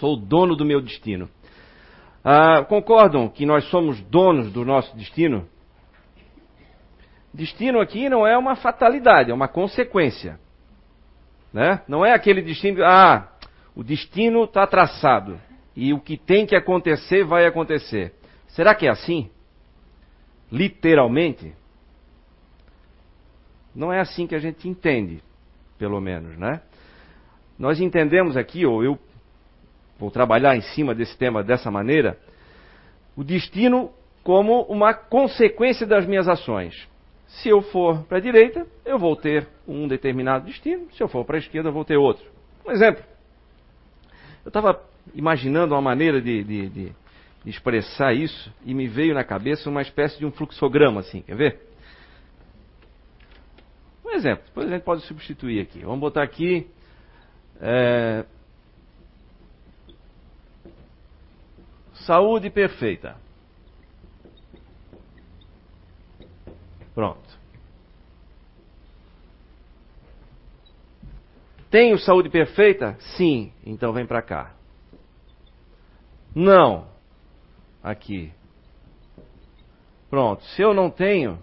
Sou o dono do meu destino. Ah, concordam que nós somos donos do nosso destino? Destino aqui não é uma fatalidade, é uma consequência. Né? Não é aquele destino, ah, o destino está traçado e o que tem que acontecer vai acontecer. Será que é assim? Literalmente? Não é assim que a gente entende, pelo menos, né? Nós entendemos aqui, ou eu vou trabalhar em cima desse tema dessa maneira, o destino como uma consequência das minhas ações. Se eu for para a direita, eu vou ter um determinado destino. Se eu for para a esquerda, eu vou ter outro. Um exemplo. Eu estava imaginando uma maneira de, de, de, expressar isso e me veio na cabeça uma espécie de um fluxograma, assim. Quer ver? Um exemplo. Depois a gente pode substituir aqui. Vamos botar aqui. É, saúde perfeita. Pronto. Tenho saúde perfeita? Sim. Então vem para cá. Não. Aqui. Pronto. Se eu não tenho,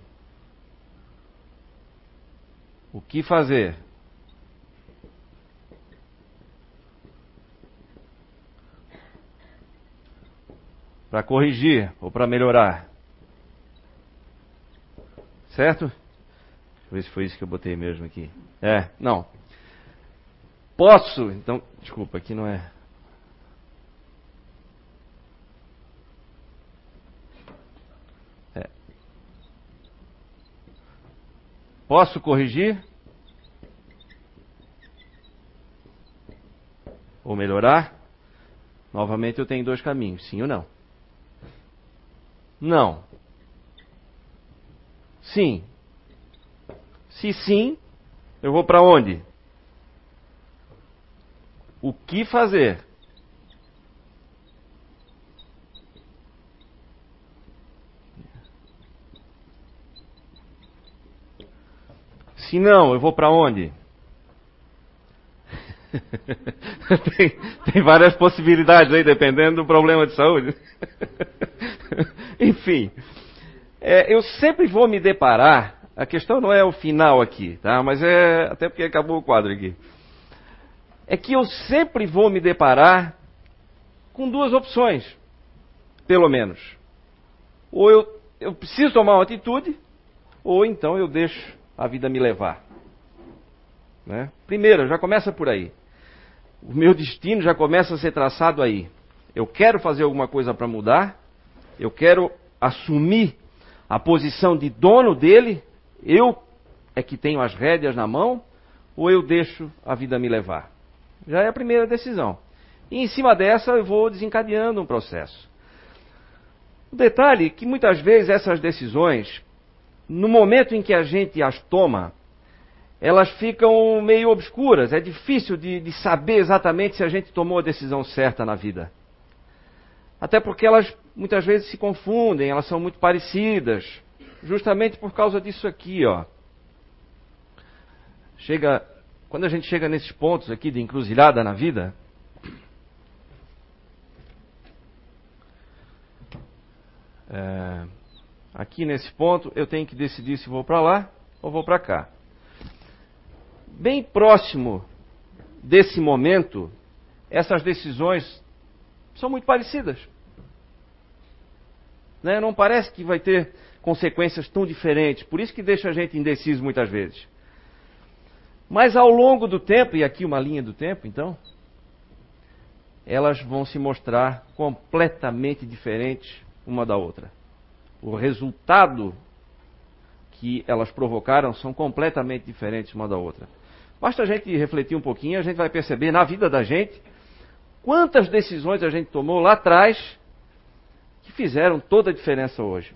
o que fazer? Para corrigir ou para melhorar? Certo? Deixa eu ver se foi isso que eu botei mesmo aqui. É, não. Posso, então, desculpa, aqui não é. é. Posso corrigir? Ou melhorar? Novamente eu tenho dois caminhos, sim ou não? Não. Sim. Se sim, eu vou para onde? O que fazer? Se não, eu vou para onde? tem, tem, várias possibilidades aí, dependendo do problema de saúde. Enfim, é, eu sempre vou me deparar. A questão não é o final aqui, tá? Mas é até porque acabou o quadro aqui. É que eu sempre vou me deparar com duas opções, pelo menos. Ou eu, eu preciso tomar uma atitude, ou então eu deixo a vida me levar. Né? Primeiro, já começa por aí. O meu destino já começa a ser traçado aí. Eu quero fazer alguma coisa para mudar, eu quero assumir a posição de dono dele, eu é que tenho as rédeas na mão, ou eu deixo a vida me levar? Já é a primeira decisão. E em cima dessa eu vou desencadeando um processo. O detalhe é que muitas vezes essas decisões, no momento em que a gente as toma, elas ficam meio obscuras. É difícil de, de, saber exatamente se a gente tomou a decisão certa na vida. Até porque elas muitas vezes se confundem, elas são muito parecidas. Justamente por causa disso aqui, ó. Chega, quando a gente chega nesses pontos aqui de encruzilhada na vida, é, aqui nesse ponto eu tenho que decidir se vou para lá ou vou para cá bem próximo desse momento, essas decisões são muito parecidas. Né? Não parece que vai ter consequências tão diferentes, por isso que deixa a gente indeciso muitas vezes. Mas ao longo do tempo, e aqui uma linha do tempo, então, elas vão se mostrar completamente diferentes uma da outra. O resultado que elas provocaram são completamente diferentes uma da outra. Basta a gente refletir um pouquinho, a gente vai perceber na vida da gente quantas decisões a gente tomou lá atrás que fizeram toda a diferença hoje.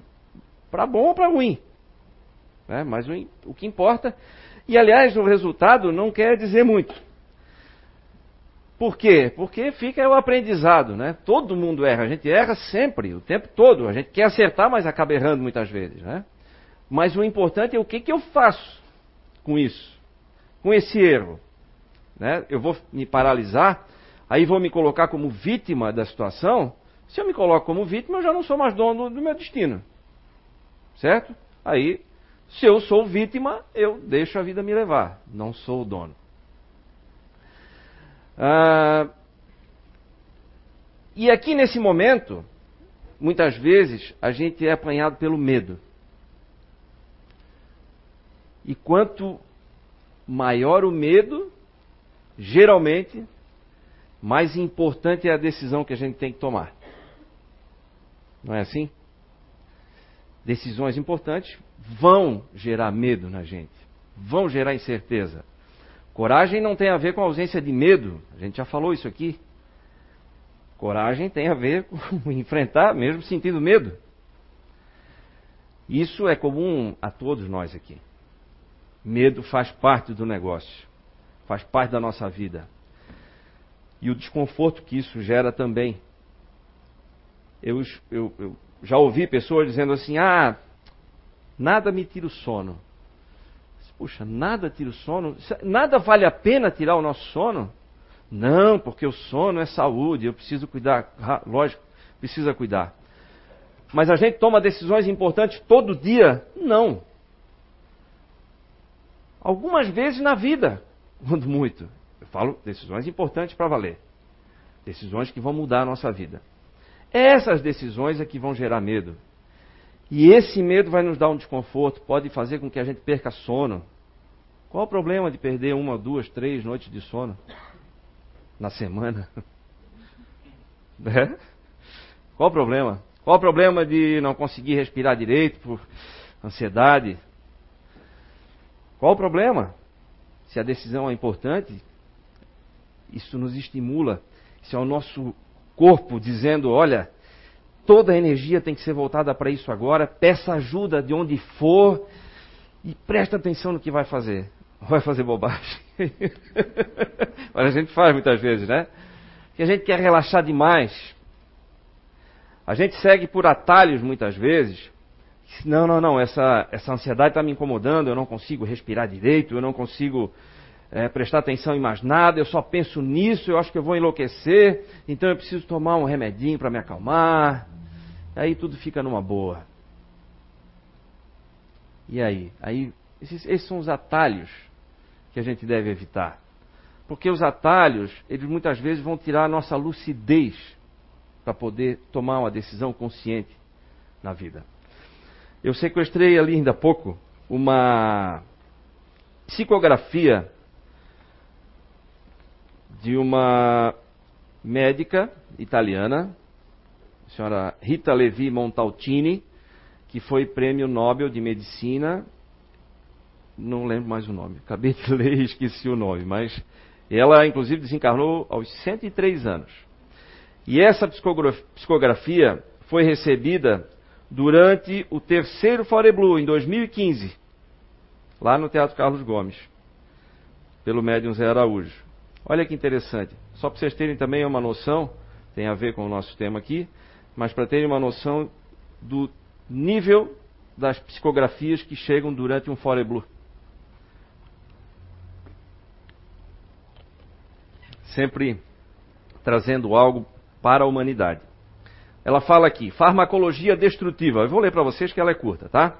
Para bom ou para ruim. Né? Mas o, o que importa. E aliás, o resultado não quer dizer muito. Por quê? Porque fica o aprendizado, né? Todo mundo erra, a gente erra sempre, o tempo todo. A gente quer acertar, mas acaba errando muitas vezes, né? Mas o importante é o que, que eu faço com isso com esse erro? Né? Eu vou me paralisar? Aí vou me colocar como vítima da situação. Se eu me coloco como vítima, eu já não sou mais dono do meu destino. Certo? Aí, se eu sou vítima, eu deixo a vida me levar. Não sou o dono. Ah, e aqui nesse momento, muitas vezes a gente é apanhado pelo medo. E quanto maior o medo, geralmente, mais importante é a decisão que a gente tem que tomar. Não é assim? Decisões importantes vão gerar medo na gente, vão gerar incerteza. Coragem não tem a ver com ausência de medo, a gente já falou isso aqui. Coragem tem a ver com enfrentar, mesmo sentindo medo. Isso é comum a todos nós aqui. Medo faz parte do negócio, faz parte da nossa vida. E o desconforto que isso gera também. Eu, eu, eu já ouvi pessoas dizendo assim: ah, nada me tira o sono. Puxa, nada tira o sono? Nada vale a pena tirar o nosso sono? Não, porque o sono é saúde, eu preciso cuidar. Lógico, precisa cuidar. Mas a gente toma decisões importantes todo dia? Não. Algumas vezes na vida, quando muito. Eu falo decisões importantes para valer. Decisões que vão mudar a nossa vida. Essas decisões é que vão gerar medo. E esse medo vai nos dar um desconforto, pode fazer com que a gente perca sono. Qual o problema de perder uma, duas, três noites de sono? na semana. É? Qual o problema? Qual o problema de não conseguir respirar direito por ansiedade? Qual o problema? Se a decisão é importante, isso nos estimula. Isso é o nosso corpo dizendo: olha, toda a energia tem que ser voltada para isso agora, peça ajuda de onde for e presta atenção no que vai fazer vai fazer bobagem. Mas a gente faz muitas vezes, né? Que a gente quer relaxar demais. A gente segue por atalhos muitas vezes. Não, não, não, essa, essa ansiedade está me incomodando, eu não consigo respirar direito, eu não consigo é, prestar atenção em mais nada, eu só penso nisso, eu acho que eu vou enlouquecer, então eu preciso tomar um remedinho para me acalmar. Aí tudo fica numa boa. E aí? Aí esses, esses são os atalhos que a gente deve evitar. Porque os atalhos, eles muitas vezes vão tirar a nossa lucidez para poder tomar uma decisão consciente na vida. Eu sequestrei ali ainda há pouco uma psicografia de uma médica italiana, a senhora Rita Levi Montaltini, que foi prêmio Nobel de Medicina não lembro mais o nome. Acabei de ler e esqueci o nome, mas ela inclusive desencarnou aos 103 anos. E essa psicografia foi recebida durante o terceiro Fore Blue, em 2015, lá no Teatro Carlos Gomes, pelo médium Zé Araújo. Olha que interessante. Só para vocês terem também uma noção, tem a ver com o nosso tema aqui, mas para terem uma noção do nível das psicografias que chegam durante um Fore Blue. sempre trazendo algo para a humanidade. Ela fala aqui, farmacologia destrutiva. Eu vou ler para vocês que ela é curta, tá?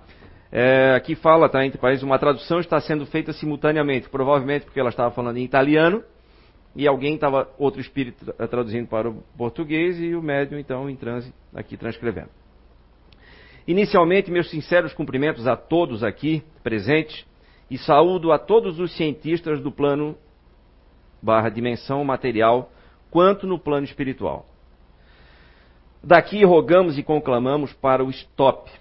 É, aqui fala, tá, entre países, uma tradução está sendo feita simultaneamente, provavelmente porque ela estava falando em italiano e alguém estava, outro espírito traduzindo para o português e o médium, então, em transe, aqui transcrevendo. Inicialmente, meus sinceros cumprimentos a todos aqui presentes e saúdo a todos os cientistas do plano barra dimensão material, quanto no plano espiritual. Daqui rogamos e conclamamos para o stop,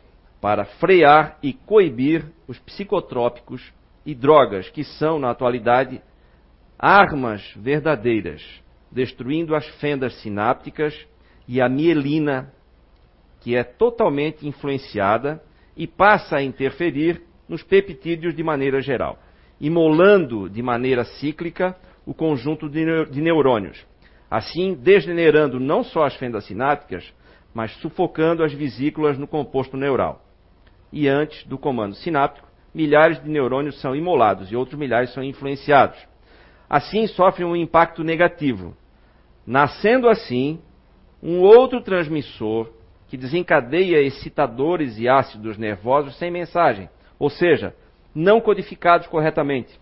para frear e coibir os psicotrópicos e drogas que são, na atualidade, armas verdadeiras, destruindo as fendas sinápticas e a mielina, que é totalmente influenciada e passa a interferir nos peptídeos de maneira geral, imolando de maneira cíclica o conjunto de neurônios, assim degenerando não só as fendas sinápticas, mas sufocando as vesículas no composto neural. E antes do comando sináptico, milhares de neurônios são imolados e outros milhares são influenciados. Assim, sofrem um impacto negativo, nascendo assim um outro transmissor que desencadeia excitadores e ácidos nervosos sem mensagem, ou seja, não codificados corretamente.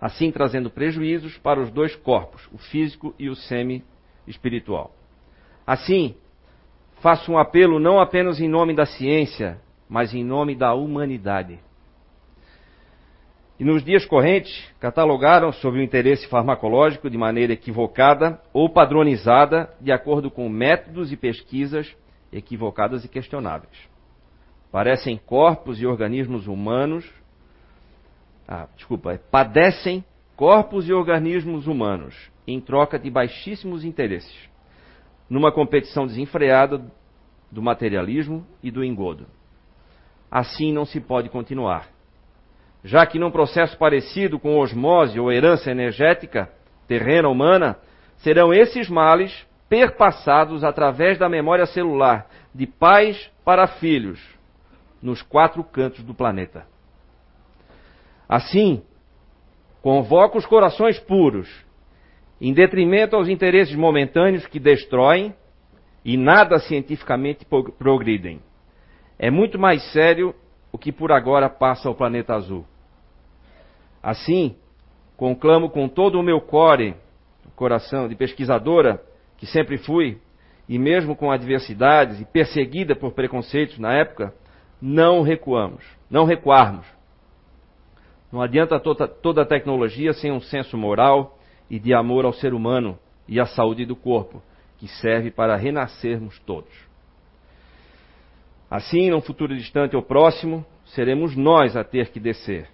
Assim trazendo prejuízos para os dois corpos, o físico e o semi-espiritual. Assim, faço um apelo não apenas em nome da ciência, mas em nome da humanidade. E nos dias correntes, catalogaram sobre o interesse farmacológico de maneira equivocada ou padronizada, de acordo com métodos e pesquisas equivocadas e questionáveis. Parecem corpos e organismos humanos. Ah, desculpa, é, padecem corpos e organismos humanos em troca de baixíssimos interesses, numa competição desenfreada do materialismo e do engodo. Assim não se pode continuar. Já que num processo parecido com osmose ou herança energética terrena humana, serão esses males perpassados através da memória celular de pais para filhos nos quatro cantos do planeta. Assim, convoca os corações puros, em detrimento aos interesses momentâneos que destroem e nada cientificamente progridem. É muito mais sério o que por agora passa ao planeta azul. Assim, conclamo com todo o meu core, coração de pesquisadora, que sempre fui, e mesmo com adversidades e perseguida por preconceitos na época, não recuamos, não recuarmos. Não adianta toda, toda a tecnologia sem um senso moral e de amor ao ser humano e à saúde do corpo, que serve para renascermos todos. Assim, num futuro distante ou próximo, seremos nós a ter que descer,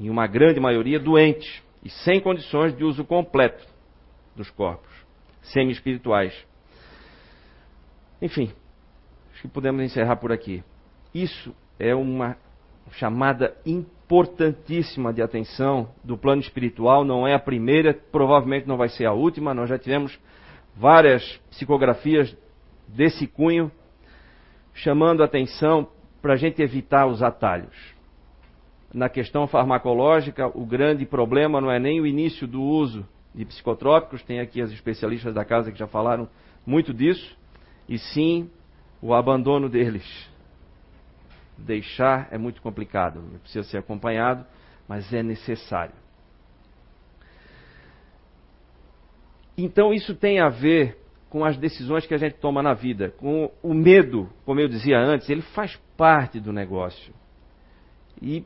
em uma grande maioria doentes e sem condições de uso completo dos corpos, semi-espirituais. Enfim, acho que podemos encerrar por aqui. Isso é uma chamada importantíssima de atenção do plano espiritual, não é a primeira, provavelmente não vai ser a última, nós já tivemos várias psicografias desse cunho chamando atenção para a gente evitar os atalhos. Na questão farmacológica, o grande problema não é nem o início do uso de psicotrópicos, tem aqui as especialistas da casa que já falaram muito disso, e sim o abandono deles. Deixar é muito complicado, precisa ser acompanhado, mas é necessário. Então isso tem a ver com as decisões que a gente toma na vida, com o medo, como eu dizia antes, ele faz parte do negócio. E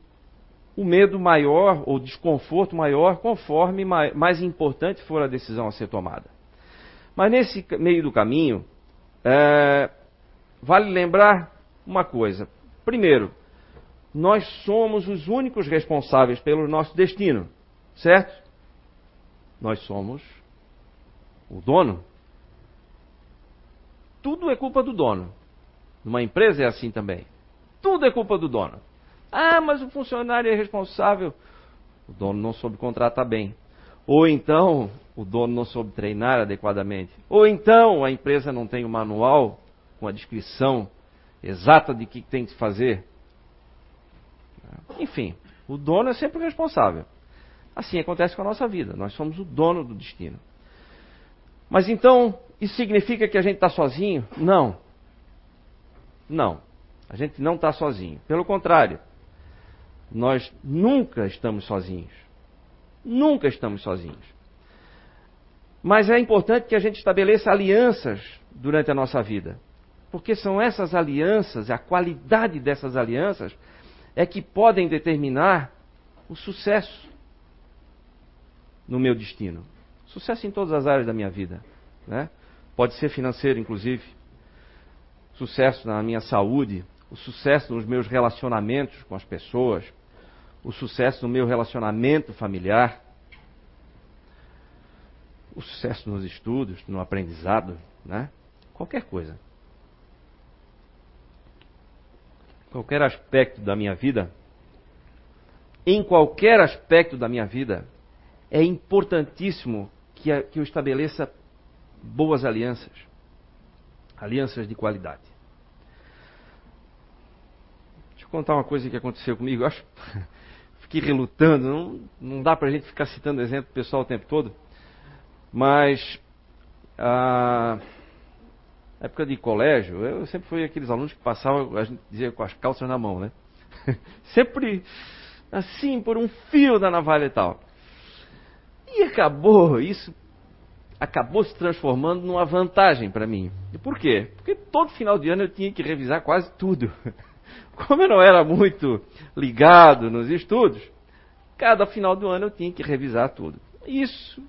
o medo maior, ou desconforto maior, conforme mais importante for a decisão a ser tomada. Mas nesse meio do caminho, é, vale lembrar uma coisa. Primeiro, nós somos os únicos responsáveis pelo nosso destino, certo? Nós somos o dono tudo é culpa do dono. Numa empresa é assim também. Tudo é culpa do dono. Ah, mas o funcionário é responsável. O dono não soube contratar bem. Ou então, o dono não soube treinar adequadamente. Ou então, a empresa não tem o um manual com a descrição exata de que tem que fazer. Enfim, o dono é sempre o responsável. Assim acontece com a nossa vida. Nós somos o dono do destino. Mas então, isso significa que a gente está sozinho? Não. Não. A gente não está sozinho. Pelo contrário, nós nunca estamos sozinhos. Nunca estamos sozinhos. Mas é importante que a gente estabeleça alianças durante a nossa vida. Porque são essas alianças, a qualidade dessas alianças, é que podem determinar o sucesso no meu destino. Sucesso em todas as áreas da minha vida. Né? Pode ser financeiro, inclusive. Sucesso na minha saúde, o sucesso nos meus relacionamentos com as pessoas, o sucesso no meu relacionamento familiar, o sucesso nos estudos, no aprendizado, né? Qualquer coisa. Qualquer aspecto da minha vida, em qualquer aspecto da minha vida, é importantíssimo que, eu estabeleça boas alianças, alianças de qualidade. Deixa eu contar uma coisa que aconteceu comigo. Eu acho, fiquei relutando. Não, não dá para a gente ficar citando exemplo pessoal o tempo todo. Mas a época de colégio, eu sempre fui aqueles alunos que passavam, a gente dizia, com as calças na mão, né? sempre assim, por um fio da navalha e tal. E acabou, isso acabou se transformando numa vantagem para mim. E por quê? Porque todo final de ano eu tinha que revisar quase tudo. Como eu não era muito ligado nos estudos, cada final do ano eu tinha que revisar tudo. Isso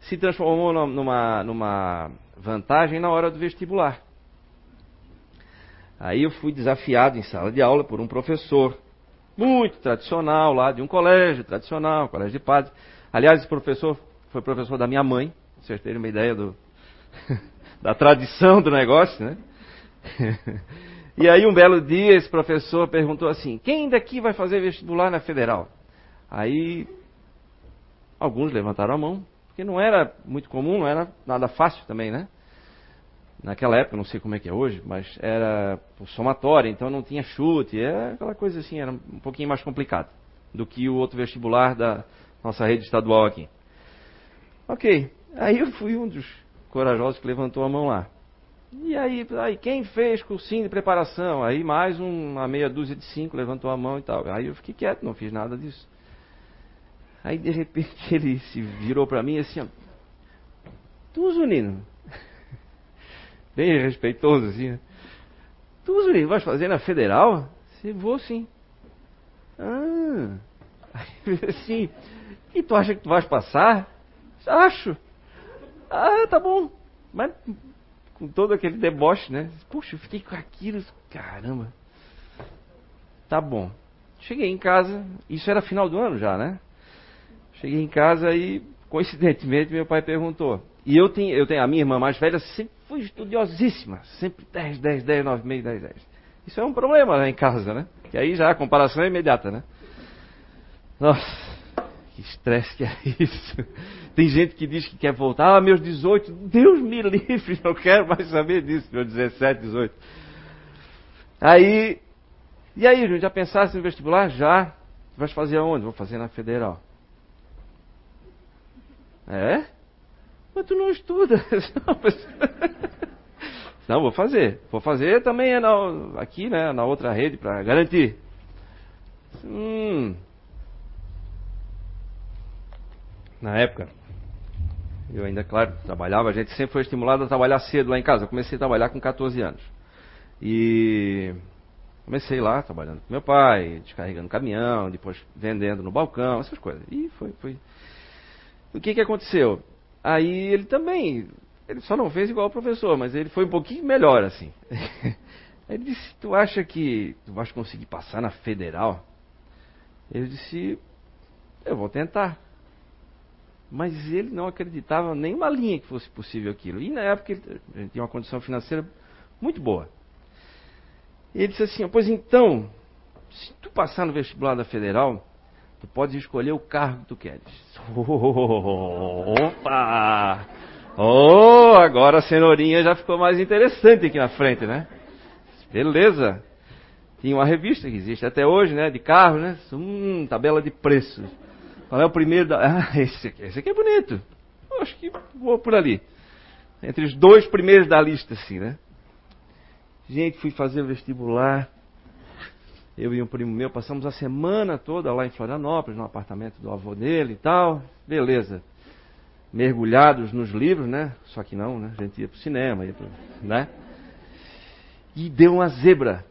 se transformou numa, numa vantagem na hora do vestibular. Aí eu fui desafiado em sala de aula por um professor muito tradicional lá de um colégio tradicional, colégio de padres. Aliás, esse professor foi professor da minha mãe, vocês terem uma ideia do, da tradição do negócio, né? E aí um belo dia esse professor perguntou assim: quem daqui vai fazer vestibular na federal? Aí alguns levantaram a mão, porque não era muito comum, não era nada fácil também, né? Naquela época, não sei como é que é hoje, mas era por somatória, então não tinha chute, era aquela coisa assim, era um pouquinho mais complicado do que o outro vestibular da nossa rede estadual aqui. Ok, aí eu fui um dos corajosos que levantou a mão lá. E aí, aí quem fez cursinho de preparação? Aí mais uma meia dúzia de cinco levantou a mão e tal. Aí eu fiquei quieto, não fiz nada disso. Aí de repente ele se virou para mim assim, ó. Tu, Zunino. Bem respeitoso assim, né? Tu, Zunino, vais fazer na federal? Se vou sim. Ah. Aí assim. E tu acha que tu vais passar? Acho. Ah, tá bom. Mas com todo aquele deboche, né? Puxa, eu fiquei com aquilo, caramba. Tá bom. Cheguei em casa, isso era final do ano já, né? Cheguei em casa e, coincidentemente, meu pai perguntou. E eu tenho, eu tenho a minha irmã mais velha, sempre fui estudiosíssima. Sempre 10, 10, 10, 9, meio, 10, 10. Isso é um problema lá em casa, né? Que aí já a comparação é imediata, né? Nossa, que estresse que é isso. Tem gente que diz que quer voltar. Ah, meus 18, Deus me livre, não quero mais saber disso, meus 17, 18. Aí, e aí, gente, já pensasse no vestibular? Já. Vai fazer aonde? Vou fazer na federal. É? Mas tu não estuda. Não, vou fazer. Vou fazer também é na, aqui, né, na outra rede para garantir. Hum. Na época, eu ainda, claro, trabalhava, a gente sempre foi estimulado a trabalhar cedo lá em casa. Eu comecei a trabalhar com 14 anos. E comecei lá trabalhando com meu pai, descarregando caminhão, depois vendendo no balcão, essas coisas. E foi, foi. O que que aconteceu? Aí ele também, ele só não fez igual o professor, mas ele foi um pouquinho melhor assim. ele disse: "Tu acha que tu vais conseguir passar na federal?" Eu disse: "Eu vou tentar." Mas ele não acreditava nenhuma linha que fosse possível aquilo. E na época ele, tinha uma condição financeira muito boa. Ele disse assim: Pois então, se tu passar no vestibular da federal, tu podes escolher o cargo que tu queres. Opa! Oh, agora a cenourinha já ficou mais interessante aqui na frente, né? Beleza. Tinha uma revista que existe até hoje, né? De carro, né? Hum, tabela de preços. Qual é o primeiro da. Ah, esse aqui, esse aqui é bonito. Eu acho que vou por ali. Entre os dois primeiros da lista, assim, né? Gente, fui fazer o vestibular. Eu e um primo meu passamos a semana toda lá em Florianópolis, no apartamento do avô dele e tal. Beleza. Mergulhados nos livros, né? Só que não, né? A gente ia pro cinema, ia pro, né? E deu uma zebra.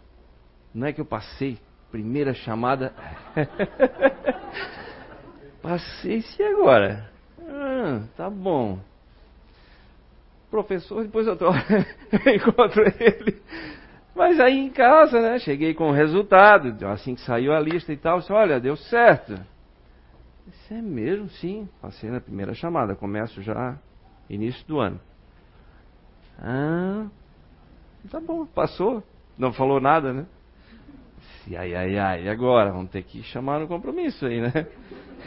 Não é que eu passei. Primeira chamada. Passei-se agora. Ah, tá bom. Professor, depois eu, tô... encontro ele. Mas aí em casa, né? Cheguei com o resultado, assim que saiu a lista e tal. Disse, olha, deu certo. Isso é mesmo, sim. Passei na primeira chamada. Começo já início do ano. Ah, tá bom, passou. Não falou nada, né? Ai, ai, ai, e agora? Vamos ter que chamar no compromisso aí, né?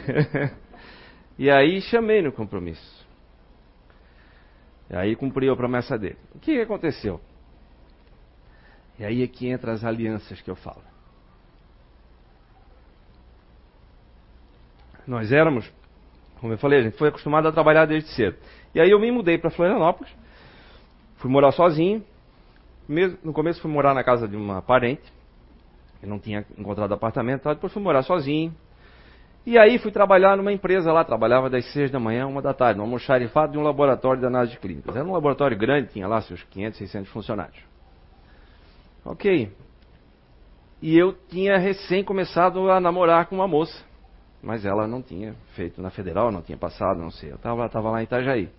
e aí chamei no compromisso. E aí cumpriu a promessa dele. O que aconteceu? E aí é que entra as alianças que eu falo. Nós éramos Como eu falei, a gente foi acostumado a trabalhar desde cedo. E aí eu me mudei para Florianópolis, fui morar sozinho. No começo fui morar na casa de uma parente, não tinha encontrado apartamento, depois fui morar sozinho. E aí fui trabalhar numa empresa lá, trabalhava das seis da manhã, uma da tarde, no almoxarifado de um laboratório de análise de clínicas. Era um laboratório grande, tinha lá seus 500, 600 funcionários. Ok. E eu tinha recém começado a namorar com uma moça. Mas ela não tinha feito na federal, não tinha passado, não sei. Eu estava tava lá em Itajaí.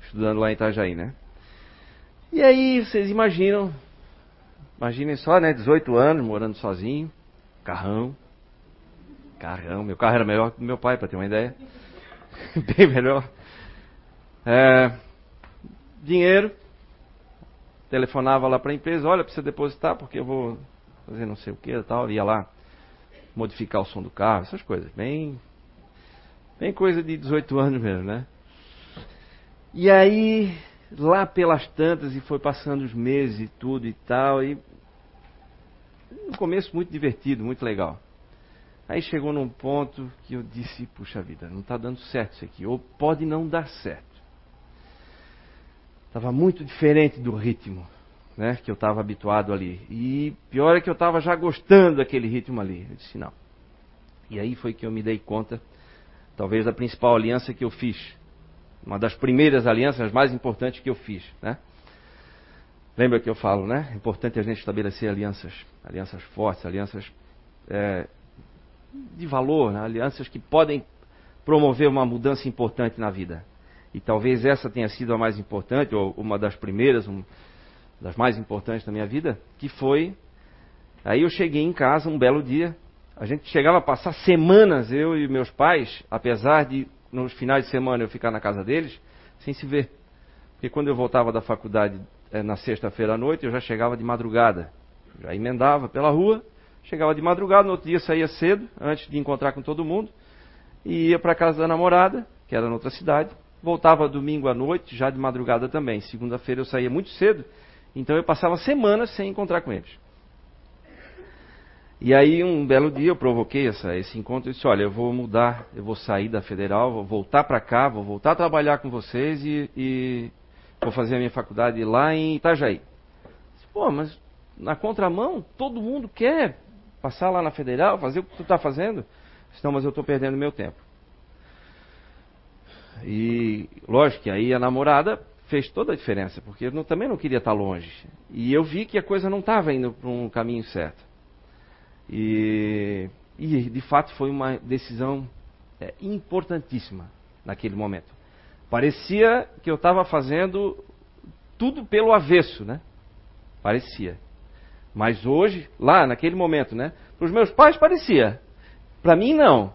Estudando lá em Itajaí, né? E aí, vocês imaginam. Imaginem só, né? 18 anos, morando sozinho. Carrão. Carrão. Meu carro era melhor que do meu pai, para ter uma ideia. Bem melhor. É, dinheiro. Telefonava lá para a empresa: olha, precisa depositar porque eu vou fazer não sei o que tal. Ia lá modificar o som do carro, essas coisas. Bem, bem coisa de 18 anos mesmo, né? E aí, lá pelas tantas, e foi passando os meses e tudo e tal, e no começo muito divertido, muito legal. Aí chegou num ponto que eu disse, puxa vida, não está dando certo isso aqui, ou pode não dar certo. Estava muito diferente do ritmo né, que eu estava habituado ali. E pior é que eu estava já gostando daquele ritmo ali. Eu disse, não. E aí foi que eu me dei conta, talvez, da principal aliança que eu fiz. Uma das primeiras alianças mais importantes que eu fiz, né? Lembra que eu falo, né? É importante a gente estabelecer alianças, alianças fortes, alianças é, de valor, né? alianças que podem promover uma mudança importante na vida. E talvez essa tenha sido a mais importante, ou uma das primeiras, das mais importantes da minha vida, que foi. Aí eu cheguei em casa um belo dia. A gente chegava a passar semanas, eu e meus pais, apesar de nos finais de semana eu ficar na casa deles, sem se ver. Porque quando eu voltava da faculdade é, na sexta-feira à noite, eu já chegava de madrugada. Já emendava pela rua, chegava de madrugada, no outro dia saía cedo, antes de encontrar com todo mundo, e ia para casa da namorada, que era noutra cidade. Voltava domingo à noite, já de madrugada também. Segunda-feira eu saía muito cedo então eu passava semanas sem encontrar com eles. E aí um belo dia eu provoquei essa, esse encontro e disse, olha, eu vou mudar, eu vou sair da federal, vou voltar para cá, vou voltar a trabalhar com vocês e, e, vou fazer a minha faculdade lá em Itajaí. Disse, Pô, mas na contramão, todo mundo quer passar lá na federal, fazer o que tu está fazendo. Não, mas eu estou perdendo meu tempo. E lógico que aí a namorada fez toda a diferença, porque eu não, também não queria estar longe. E eu vi que a coisa não estava indo para um caminho certo. E, e, de fato foi uma decisão é, importantíssima naquele momento. Parecia que eu estava fazendo tudo pelo avesso, né? Parecia. Mas hoje, lá naquele momento, né? Para os meus pais parecia. Para mim não.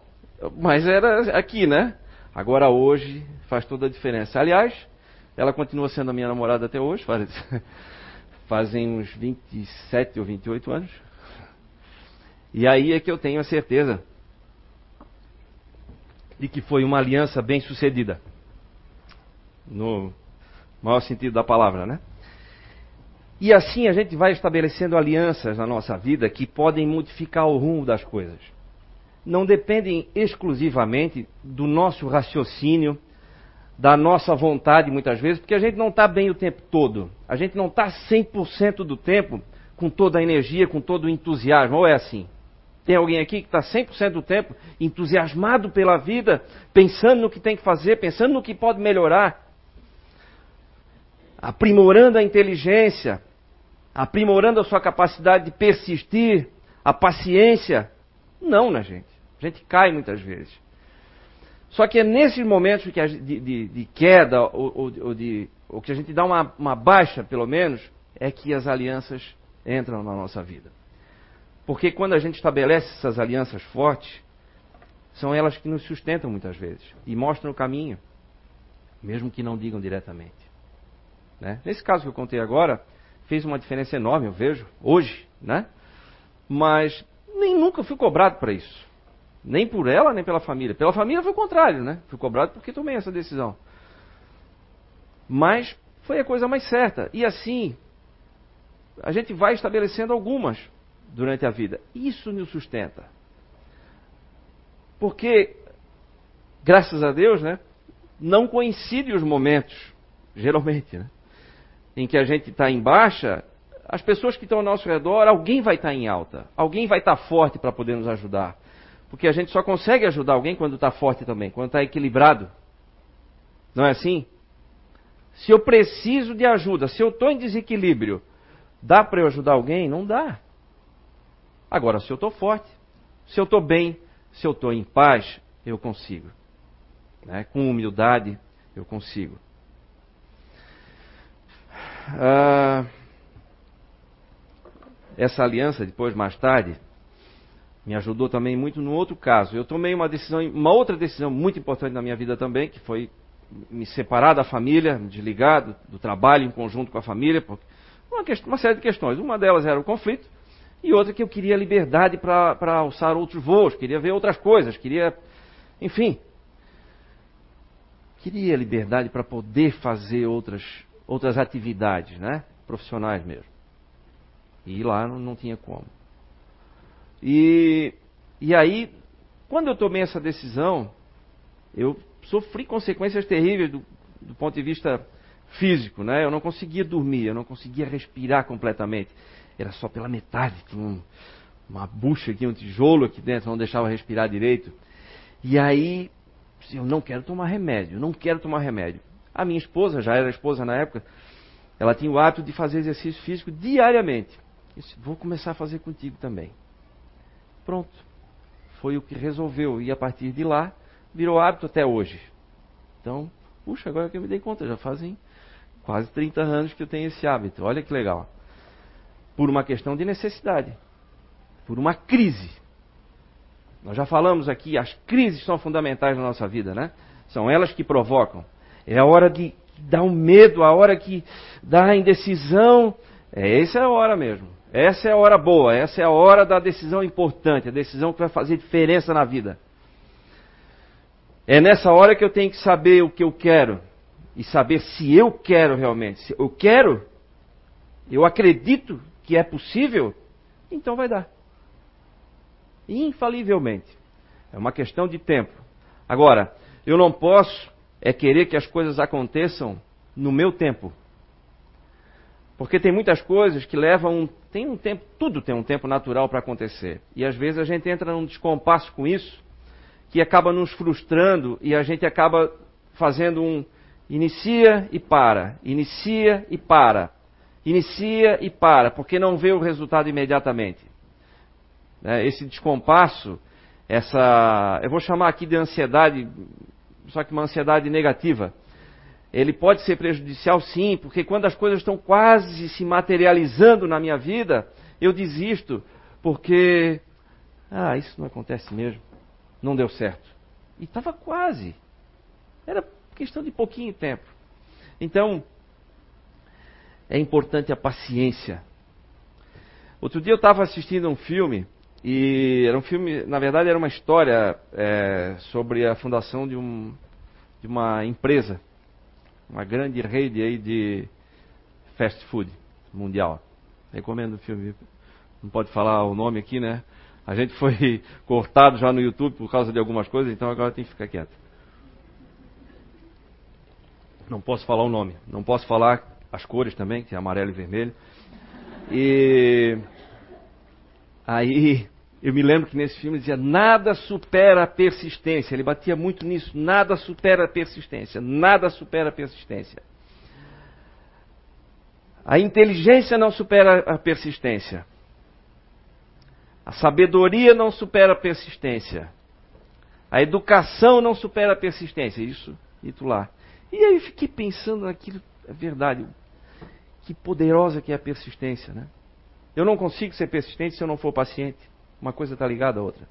Mas era aqui, né? Agora hoje faz toda a diferença. Aliás, ela continua sendo a minha namorada até hoje, faz, fazem uns 27 ou 28 anos. E aí é que eu tenho a certeza de que foi uma aliança bem sucedida. No maior sentido da palavra, né? E assim a gente vai estabelecendo alianças na nossa vida que podem modificar o rumo das coisas. Não dependem exclusivamente do nosso raciocínio da nossa vontade muitas vezes, porque a gente não está bem o tempo todo. A gente não está 100% do tempo com toda a energia, com todo o entusiasmo. Ou é assim? Tem alguém aqui que está 100% do tempo entusiasmado pela vida, pensando no que tem que fazer, pensando no que pode melhorar, aprimorando a inteligência, aprimorando a sua capacidade de persistir, a paciência? Não, né, gente? A gente cai muitas vezes. Só que é nesses momentos que de, de, de, queda, ou, ou, ou, de, ou que a gente dá uma, uma baixa, pelo menos, é que as alianças entram na nossa vida. Porque quando a gente estabelece essas alianças fortes, são elas que nos sustentam muitas vezes e mostram o caminho, mesmo que não digam diretamente. Né? Nesse caso que eu contei agora, fez uma diferença enorme, eu vejo, hoje, né? Mas nem nunca fui cobrado para isso. Nem por ela, nem pela família. Pela família foi o contrário, né? Fui cobrado porque tomei essa decisão. Mas foi a coisa mais certa. E assim, a gente vai estabelecendo algumas durante a vida. Isso nos sustenta. Porque graças a Deus, né, não coincidem os momentos, geralmente, né, em que a gente está em baixa, as pessoas que estão ao nosso redor, alguém vai estar tá em alta, alguém vai estar tá forte para poder nos ajudar. Porque a gente só consegue ajudar alguém quando está forte também, quando está equilibrado. Não é assim? Se eu preciso de ajuda, se eu estou em desequilíbrio, dá para eu ajudar alguém? Não dá. Agora, se eu estou forte, se eu estou bem, se eu estou em paz, eu consigo. Né? Com humildade, eu consigo. Ah, essa aliança, depois, mais tarde, me ajudou também muito no outro caso. Eu tomei uma decisão, uma outra decisão muito importante na minha vida também, que foi me separar da família, me desligar do, do trabalho em conjunto com a família, porque uma, uma, série de questões. Uma delas era o conflito, e outra que eu queria liberdade para alçar outros voos, queria ver outras coisas, queria, enfim, queria liberdade para poder fazer outras, outras atividades, né? Profissionais mesmo. E lá não, não tinha como. E, e aí, quando eu tomei essa decisão, eu sofri consequências terríveis do, do ponto de vista físico, né? Eu não conseguia dormir, eu não conseguia respirar completamente. Era só pela metade, tinha um, uma bucha aqui, um tijolo aqui dentro, não deixava respirar direito. E aí, eu não quero tomar remédio, não quero tomar remédio. A minha esposa, já era esposa na época, ela tinha o hábito de fazer exercício físico diariamente. Eu disse, vou começar a fazer contigo também. Pronto. Foi o que resolveu. E a partir de lá, virou hábito até hoje. Então, puxa, agora que eu me dei conta, já fazem quase 30 anos que eu tenho esse hábito. Olha que legal. Por uma questão de necessidade. Por uma crise. Nós já falamos aqui, as crises são fundamentais na nossa vida, né? São elas que provocam. É a hora de dar um medo, a hora que dá a indecisão. É, essa é a hora mesmo. Essa é a hora boa, essa é a hora da decisão importante, a decisão que vai fazer diferença na vida. É nessa hora que eu tenho que saber o que eu quero e saber se eu quero realmente. Se eu quero, eu acredito que é possível, então vai dar. Infalivelmente. É uma questão de tempo. Agora, eu não posso é querer que as coisas aconteçam no meu tempo. Porque tem muitas coisas que levam um, tem um tempo, tudo tem um tempo natural para acontecer. E às vezes a gente entra num descompasso com isso que acaba nos frustrando e a gente acaba fazendo um inicia e para, inicia e para, inicia e para, porque não vê o resultado imediatamente. Né, esse descompasso, essa, eu vou chamar aqui de ansiedade, só que uma ansiedade negativa. Ele pode ser prejudicial sim, porque quando as coisas estão quase se materializando na minha vida, eu desisto, porque ah, isso não acontece mesmo não deu certo. E estava quase. Era questão de pouquinho tempo. Então, é importante a paciência. Outro dia eu estava assistindo um filme, e era um filme, na verdade era uma história é, sobre a fundação de, um, de uma empresa, uma grande rede aí de fast food mundial. Recomendo o filme. Não pode falar o nome aqui, né? A gente foi cortado já no YouTube por causa de algumas coisas, então agora tem que ficar quieto. Não posso falar o nome, não posso falar as cores também, que é amarelo e vermelho. E aí eu me lembro que nesse filme dizia nada supera a persistência. Ele batia muito nisso, nada supera a persistência, nada supera a persistência. A inteligência não supera a persistência. A sabedoria não supera a persistência. A educação não supera a persistência. Isso, dito lá. E aí eu fiquei pensando naquilo, é verdade. Que poderosa que é a persistência, né? Eu não consigo ser persistente se eu não for paciente. Uma coisa está ligada à outra.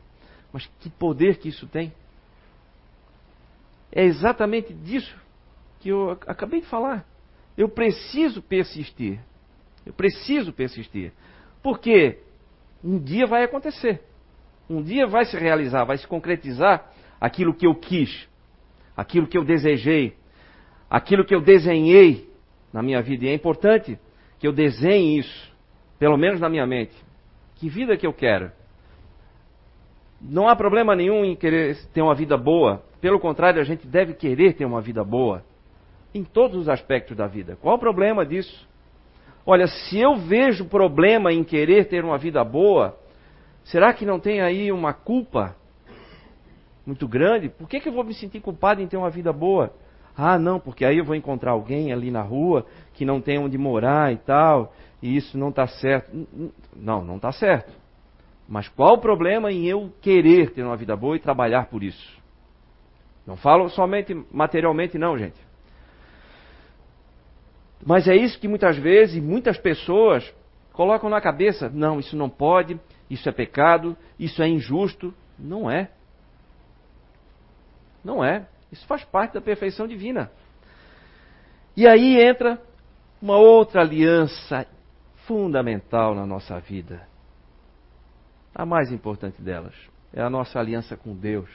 Mas que poder que isso tem? É exatamente disso que eu acabei de falar. Eu preciso persistir. Eu preciso persistir. Por quê? um dia vai acontecer. Um dia vai se realizar, vai se concretizar aquilo que eu quis, aquilo que eu desejei, aquilo que eu desenhei na minha vida. E é importante que eu desenhe isso, pelo menos na minha mente. Que vida que eu quero? Não há problema nenhum em querer ter uma vida boa. Pelo contrário, a gente deve querer ter uma vida boa. Em todos os aspectos da vida. Qual o problema disso? Olha, se eu vejo problema em querer ter uma vida boa, será que não tem aí uma culpa muito grande? Por que, que eu vou me sentir culpado em ter uma vida boa? Ah, não, porque aí eu vou encontrar alguém ali na rua que não tem onde morar e tal, e isso não está certo. Não, não está certo. Mas qual o problema em eu querer ter uma vida boa e trabalhar por isso? Não falo somente materialmente, não, gente. Mas é isso que muitas vezes muitas pessoas colocam na cabeça: não, isso não pode, isso é pecado, isso é injusto. Não é. Não é. Isso faz parte da perfeição divina. E aí entra uma outra aliança fundamental na nossa vida a mais importante delas é a nossa aliança com Deus.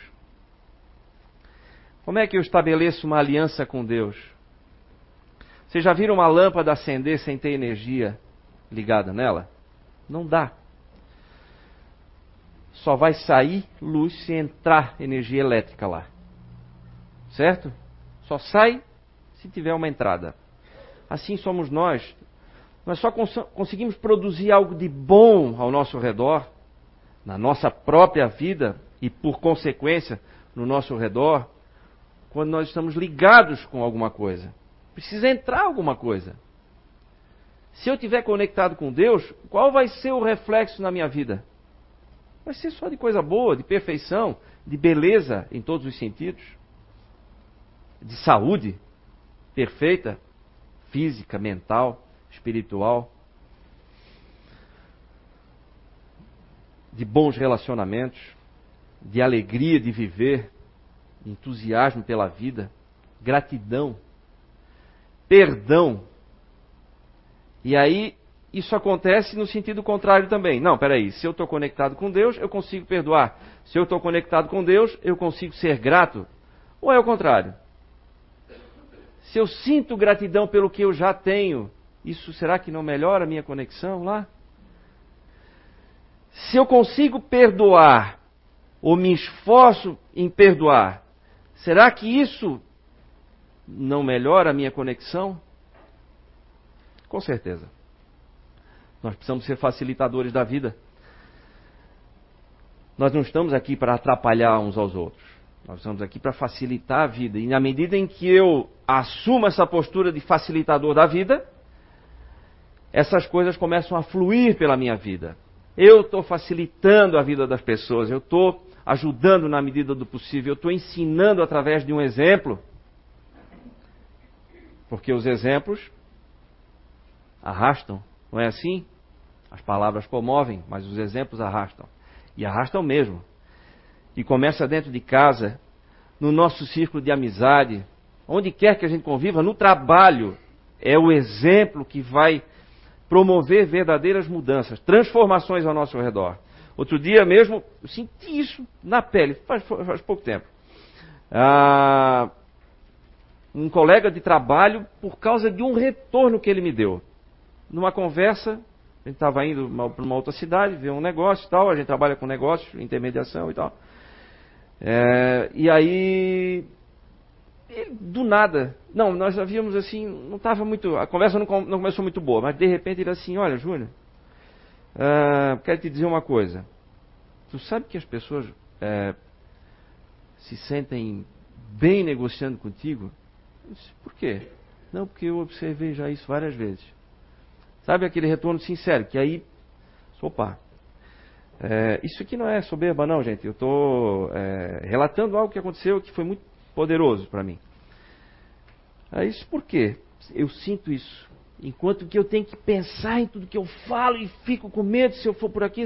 Como é que eu estabeleço uma aliança com Deus? Vocês já viram uma lâmpada acender sem ter energia ligada nela? Não dá. Só vai sair luz se entrar energia elétrica lá. Certo? Só sai se tiver uma entrada. Assim somos nós. Nós só cons conseguimos produzir algo de bom ao nosso redor na nossa própria vida e, por consequência, no nosso redor, quando nós estamos ligados com alguma coisa. Precisa entrar alguma coisa. Se eu estiver conectado com Deus, qual vai ser o reflexo na minha vida? Vai ser só de coisa boa, de perfeição, de beleza em todos os sentidos, de saúde perfeita, física, mental, espiritual. de bons relacionamentos, de alegria de viver, entusiasmo pela vida, gratidão, perdão. E aí isso acontece no sentido contrário também. Não, peraí, se eu estou conectado com Deus, eu consigo perdoar. Se eu estou conectado com Deus, eu consigo ser grato. Ou é o contrário? Se eu sinto gratidão pelo que eu já tenho, isso será que não melhora a minha conexão lá? se eu consigo perdoar, ou me esforço em perdoar, será que isso não melhora a minha conexão? Com certeza. Nós precisamos ser facilitadores da vida. Nós não estamos aqui para atrapalhar uns aos outros. Nós estamos aqui para facilitar a vida. E na medida em que eu assumo essa postura de facilitador da vida, essas coisas começam a fluir pela minha vida. Eu estou facilitando a vida das pessoas, eu estou ajudando na medida do possível, eu estou ensinando através de um exemplo. Porque os exemplos arrastam, não é assim? As palavras comovem, mas os exemplos arrastam. E arrastam mesmo. E começa dentro de casa, no nosso círculo de amizade, onde quer que a gente conviva, no trabalho. É o exemplo que vai promover verdadeiras mudanças, transformações ao nosso redor. Outro dia mesmo, eu senti isso na pele, faz, faz pouco tempo. Ah, um colega de trabalho, por causa de um retorno que ele me deu. Numa conversa, a gente estava indo para uma outra cidade, ver um negócio e tal, a gente trabalha com negócios, intermediação e tal. É, e aí do nada. Não, nós havíamos assim, não estava muito. A conversa não, não, começou muito boa, mas de repente ele assim: Olha, Júnior, uh, quero te dizer uma coisa. Tu sabe que as pessoas uh, se sentem bem negociando contigo? Disse, Por quê? Não, porque eu observei já isso várias vezes. Sabe aquele retorno sincero, que aí. Opa. É, isso aqui não é soberba, não, gente. Eu estou é, relatando algo que aconteceu que foi muito poderoso para mim. É isso porque eu sinto isso. Enquanto que eu tenho que pensar em tudo que eu falo e fico com medo se eu for por aqui,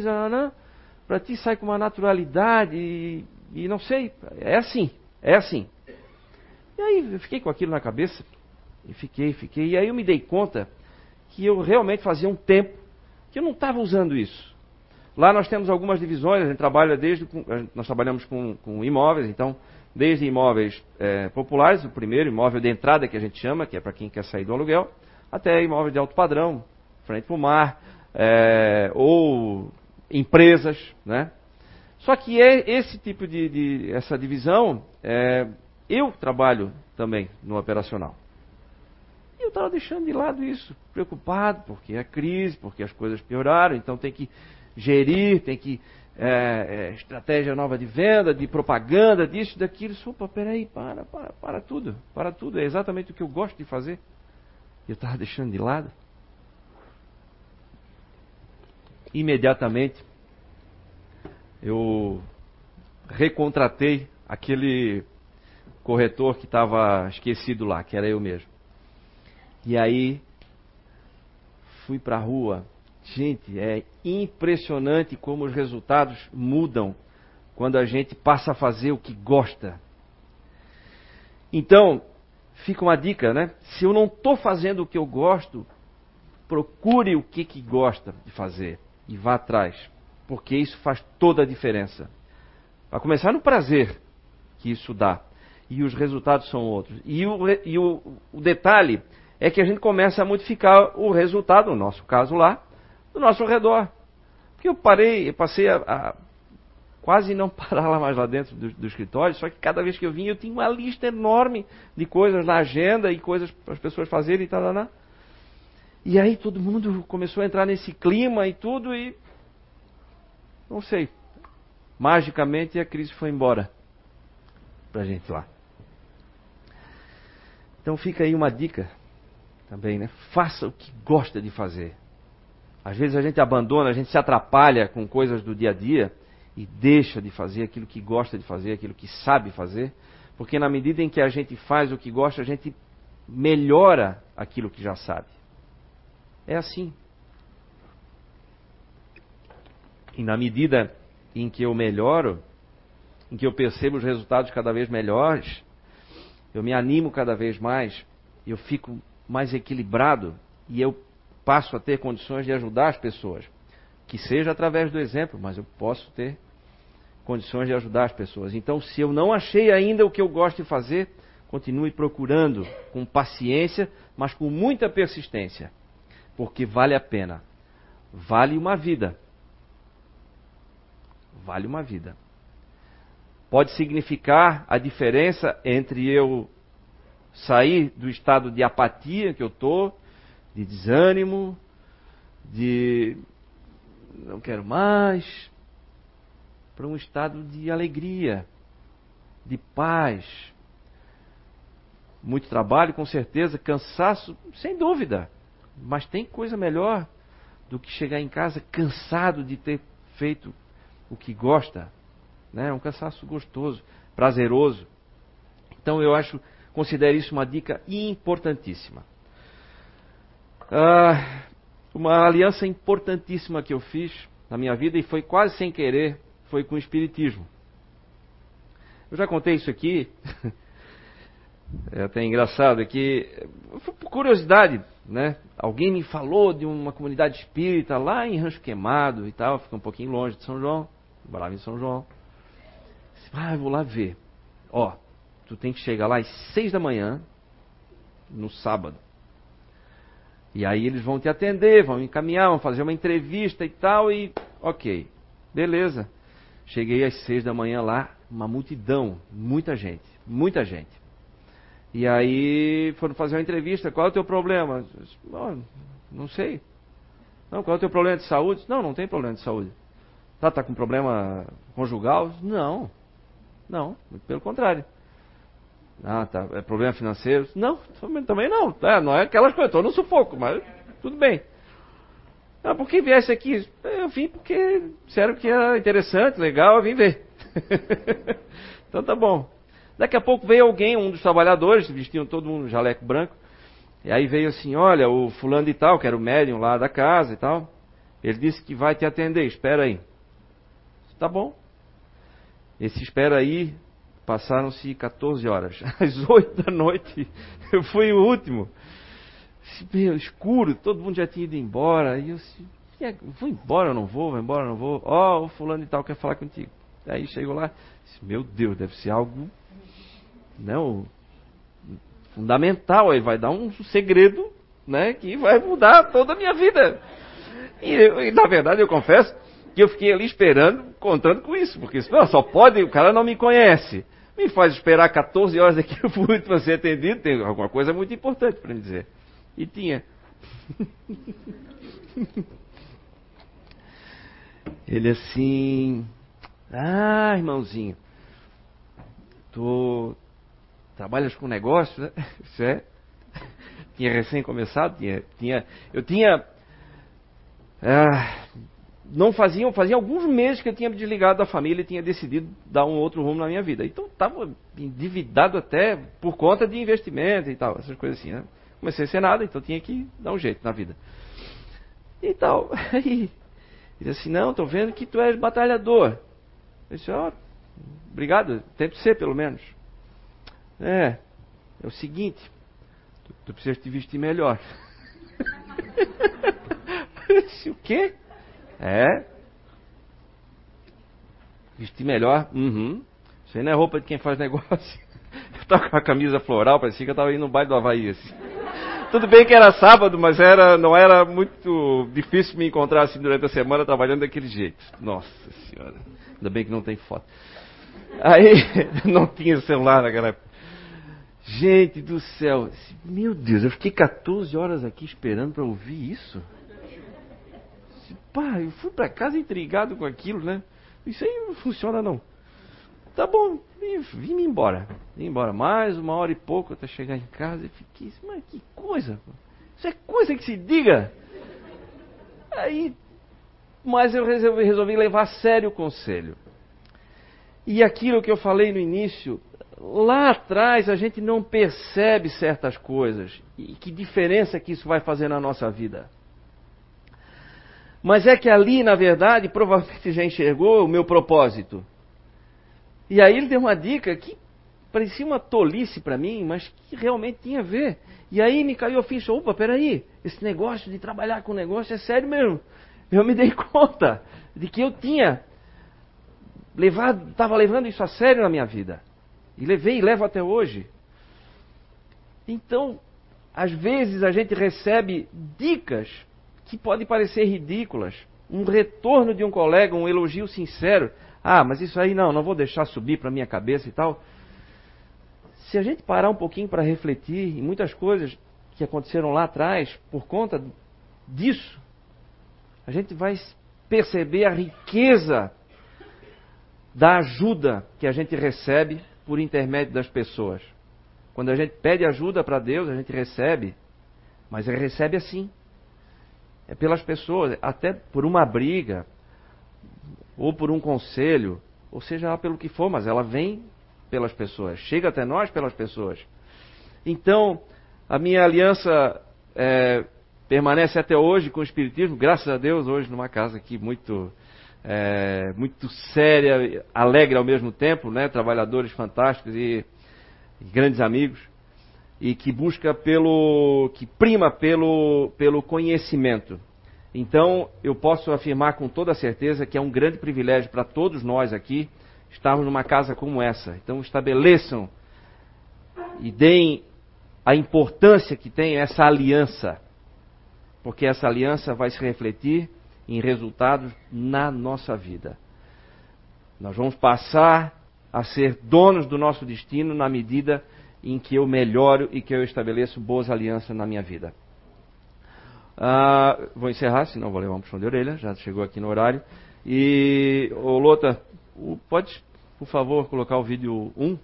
para ti sai com uma naturalidade e, e não sei, é assim, é assim. E aí eu fiquei com aquilo na cabeça, e fiquei, fiquei, e aí eu me dei conta que eu realmente fazia um tempo que eu não estava usando isso. Lá nós temos algumas divisões, a gente trabalha desde, nós trabalhamos com, com imóveis, então desde imóveis é, populares, o primeiro imóvel de entrada que a gente chama, que é para quem quer sair do aluguel, até imóvel de alto padrão, frente para o mar, é, ou empresas, né? Só que é esse tipo de, de essa divisão, é, eu trabalho também no operacional. E eu estava deixando de lado isso, preocupado, porque é crise, porque as coisas pioraram, então tem que gerir, tem que. É, é, estratégia nova de venda, de propaganda, disso, daquilo. Opa, peraí, para, para, para tudo, para tudo. É exatamente o que eu gosto de fazer. E eu estava deixando de lado. Imediatamente, eu recontratei aquele corretor que estava esquecido lá, que era eu mesmo. E aí fui para a rua. Gente, é impressionante como os resultados mudam quando a gente passa a fazer o que gosta. Então, fica uma dica, né? Se eu não estou fazendo o que eu gosto, procure o que, que gosta de fazer e vá atrás porque isso faz toda a diferença. A começar no prazer que isso dá. E os resultados são outros. E o, e o, o detalhe é que a gente começa a modificar o resultado, no nosso caso lá, do nosso redor. Porque eu parei, eu passei a, a quase não parar lá mais lá dentro do, do, escritório, só que cada vez que eu vinha eu tinha uma lista enorme de coisas na agenda e coisas para as pessoas fazerem e tal, tal, E aí todo mundo começou a entrar nesse clima e tudo, e não sei. Magicamente a crise foi embora para a gente lá. Então fica aí uma dica também, né? Faça o que gosta de fazer. Às vezes a gente abandona, a gente se atrapalha com coisas do dia a dia e deixa de fazer aquilo que gosta de fazer, aquilo que sabe fazer, porque na medida em que a gente faz o que gosta, a gente melhora aquilo que já sabe. É assim. E na medida em que eu melhoro, em que eu percebo os resultados cada vez melhores, eu me animo cada vez mais, eu fico mais equilibrado e eu passo a ter condições de ajudar as pessoas. Que seja através do exemplo, mas eu posso ter condições de ajudar as pessoas. Então, se eu não achei ainda o que eu gosto de fazer, continue procurando com paciência, mas com muita persistência, porque vale a pena. Vale uma vida vale uma vida. Pode significar a diferença entre eu sair do estado de apatia que eu estou, de desânimo, de não quero mais, para um estado de alegria, de paz. Muito trabalho, com certeza, cansaço, sem dúvida. Mas tem coisa melhor do que chegar em casa cansado de ter feito o que gosta, né? É um cansaço gostoso, prazeroso. Então eu acho, considero isso uma dica importantíssima. Ah, uma aliança importantíssima que eu fiz na minha vida e foi quase sem querer, foi com o Espiritismo. Eu já contei isso aqui, é até engraçado, é que por curiosidade, né? Alguém me falou de uma comunidade espírita lá em Rancho Queimado e tal, fica um pouquinho longe de São João morava em São João. Ah, vou lá ver. Ó, tu tem que chegar lá às seis da manhã, no sábado. E aí eles vão te atender, vão encaminhar, vão fazer uma entrevista e tal, e ok, beleza. Cheguei às seis da manhã lá, uma multidão, muita gente, muita gente. E aí foram fazer uma entrevista, qual é o teu problema? Não, não sei. Não, qual é o teu problema de saúde? Não, não tem problema de saúde. Tá, tá com problema conjugal? Não. Não, pelo contrário. Ah, tá. É problema financeiro? Não, também não. É, não é aquelas coisas, estou no sufoco, mas tudo bem. Ah, por que viesse aqui? Eu vim porque disseram que era interessante, legal, eu vim ver. então tá bom. Daqui a pouco veio alguém, um dos trabalhadores, vestiam todo mundo um jaleco branco. E aí veio assim, olha, o fulano de tal, que era o médium lá da casa e tal. Ele disse que vai te atender, espera aí. Tá bom. Esse espera aí, passaram-se 14 horas. Às 8 da noite, eu fui o último. Meio escuro, todo mundo já tinha ido embora. E eu disse, vou embora não vou? Vou embora não vou? Ó, oh, o fulano e tal quer falar contigo. Aí chegou lá, disse, meu Deus, deve ser algo não, né, fundamental. Aí vai dar um segredo né, que vai mudar toda a minha vida. E, e na verdade eu confesso que eu fiquei ali esperando, contando com isso, porque não, só pode, o cara não me conhece. Me faz esperar 14 horas aqui para ser atendido, tem alguma coisa muito importante para me dizer. E tinha. Ele assim, ah, irmãozinho, tu trabalhas com negócio, né? Isso é. Tinha recém começado, tinha, tinha, eu tinha, ah, não fazia, fazia alguns meses que eu tinha me desligado da família e tinha decidido dar um outro rumo na minha vida. Então estava endividado até por conta de investimento e tal, essas coisas assim, né? Comecei a ser nada, então tinha que dar um jeito na vida. E tal. Aí, disse assim, não, estou vendo que tu és batalhador. Eu disse, ó, oh, obrigado, tento ser pelo menos. É, é o seguinte, tu, tu precisas te vestir melhor. Eu disse, o quê? É. Vestir melhor? Uhum. Isso aí não é roupa de quem faz negócio. Eu tava com a camisa floral, parecia que eu tava indo no baile do Havaí, assim. Tudo bem que era sábado, mas era, não era muito difícil me encontrar assim durante a semana trabalhando daquele jeito. Nossa senhora. Ainda bem que não tem foto. Aí, não tinha celular naquela época. Gente do céu. Meu Deus, eu fiquei 14 horas aqui esperando para ouvir isso. Pá, eu fui para casa intrigado com aquilo, né? Isso aí não funciona não. Tá bom, vim, embora. Vim embora mais uma hora e pouco até chegar em casa e fiquei mas que coisa. Isso é coisa que se diga. Aí, mas eu resolvi, resolvi levar a sério o conselho. E aquilo que eu falei no início, lá atrás a gente não percebe certas coisas. E que diferença que isso vai fazer na nossa vida. Mas é que ali, na verdade, provavelmente já enxergou o meu propósito. E aí ele deu uma dica que parecia uma tolice para mim, mas que realmente tinha a ver. E aí me caiu a ficha, opa, peraí, esse negócio de trabalhar com negócio é sério mesmo. Eu me dei conta de que eu tinha levado, estava levando isso a sério na minha vida. E levei e levo até hoje. Então, às vezes a gente recebe dicas que podem parecer ridículas. Um retorno de um colega, um elogio sincero. Ah, mas isso aí não, não vou deixar subir para minha cabeça e tal. Se a gente parar um pouquinho para refletir em muitas coisas que aconteceram lá atrás por conta disso, a gente vai perceber a riqueza da ajuda que a gente recebe por intermédio das pessoas. Quando a gente pede ajuda para Deus, a gente recebe, mas recebe assim é pelas pessoas, até por uma briga, ou por um conselho, ou seja pelo que for, mas ela vem pelas pessoas, chega até nós pelas pessoas. Então, a minha aliança é, permanece até hoje com o Espiritismo, graças a Deus, hoje numa casa aqui muito, é, muito séria, alegre ao mesmo tempo, né? trabalhadores fantásticos e, e grandes amigos e que busca pelo que prima pelo, pelo conhecimento. Então, eu posso afirmar com toda certeza que é um grande privilégio para todos nós aqui estarmos numa casa como essa. Então, estabeleçam e deem a importância que tem essa aliança, porque essa aliança vai se refletir em resultados na nossa vida. Nós vamos passar a ser donos do nosso destino na medida em que eu melhoro e que eu estabeleço boas alianças na minha vida. Uh, vou encerrar, senão vou levar um puxão de orelha, já chegou aqui no horário. E, ô Lota, pode, por favor, colocar o vídeo 1?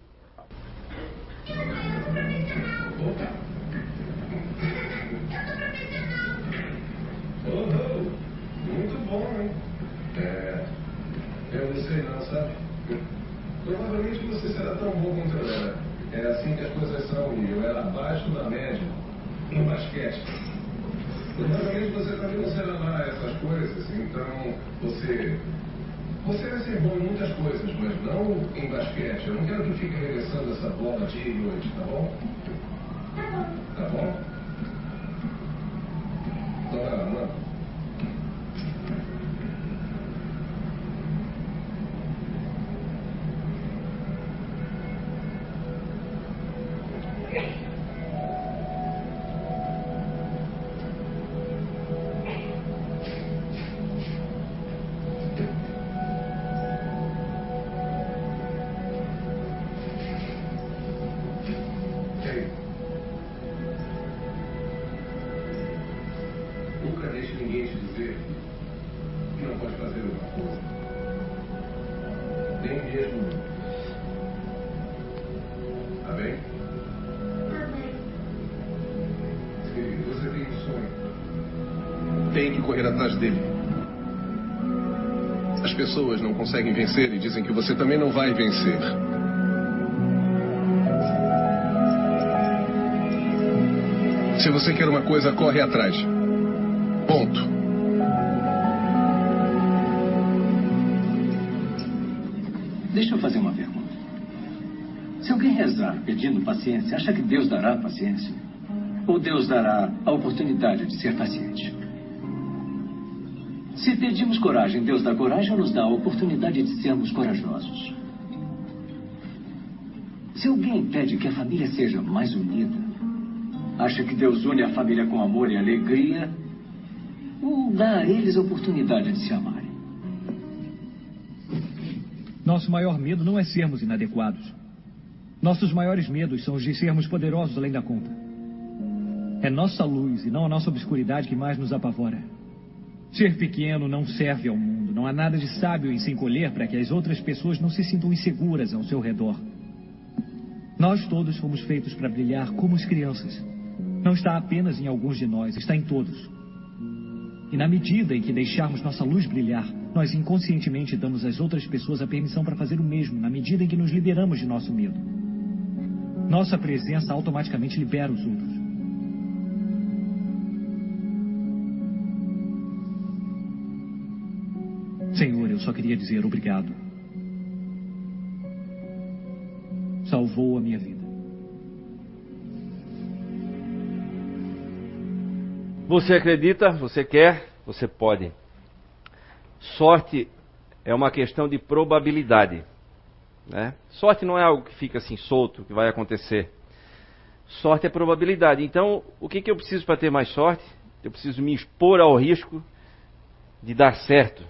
São e eu era abaixo da média no basquete. Provavelmente você também não será lá essas coisas, então você. Você vai ser bom em muitas coisas, mas não em basquete. Eu não quero que fique arremessando essa bola dia e noite, tá bom? Tá bom? Vai lá, mano. Tem que correr atrás dele. As pessoas não conseguem vencer e dizem que você também não vai vencer. Se você quer uma coisa, corre atrás. Ponto. Deixa eu fazer uma pergunta. Se alguém rezar pedindo paciência, acha que Deus dará paciência? Ou Deus dará a oportunidade de ser paciente? Se pedimos coragem, Deus dá coragem nos dá a oportunidade de sermos corajosos? Se alguém pede que a família seja mais unida, acha que Deus une a família com amor e alegria? Ou dá a eles a oportunidade de se amarem? Nosso maior medo não é sermos inadequados. Nossos maiores medos são os de sermos poderosos além da conta. É nossa luz e não a nossa obscuridade que mais nos apavora. Ser pequeno não serve ao mundo. Não há nada de sábio em se encolher para que as outras pessoas não se sintam inseguras ao seu redor. Nós todos fomos feitos para brilhar como as crianças. Não está apenas em alguns de nós, está em todos. E na medida em que deixarmos nossa luz brilhar, nós inconscientemente damos às outras pessoas a permissão para fazer o mesmo, na medida em que nos liberamos de nosso medo. Nossa presença automaticamente libera os outros. Senhor, eu só queria dizer obrigado. Salvou a minha vida. Você acredita, você quer, você pode. Sorte é uma questão de probabilidade. Né? Sorte não é algo que fica assim solto, que vai acontecer. Sorte é probabilidade. Então, o que, que eu preciso para ter mais sorte? Eu preciso me expor ao risco de dar certo.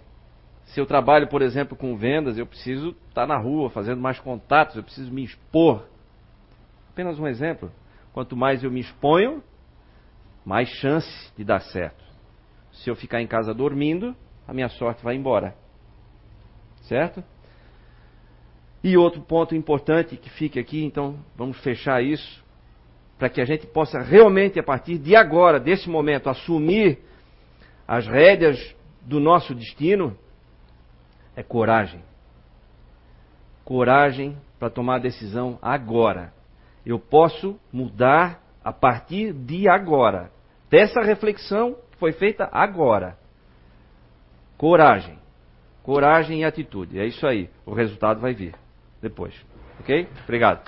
Se eu trabalho, por exemplo, com vendas, eu preciso estar na rua fazendo mais contatos, eu preciso me expor. Apenas um exemplo. Quanto mais eu me exponho, mais chance de dar certo. Se eu ficar em casa dormindo, a minha sorte vai embora. Certo? E outro ponto importante que fica aqui, então vamos fechar isso, para que a gente possa realmente, a partir de agora, desse momento, assumir as rédeas do nosso destino, é coragem. Coragem para tomar a decisão agora. Eu posso mudar a partir de agora. Dessa reflexão foi feita agora. Coragem. Coragem e atitude. É isso aí. O resultado vai vir depois. Ok? Obrigado.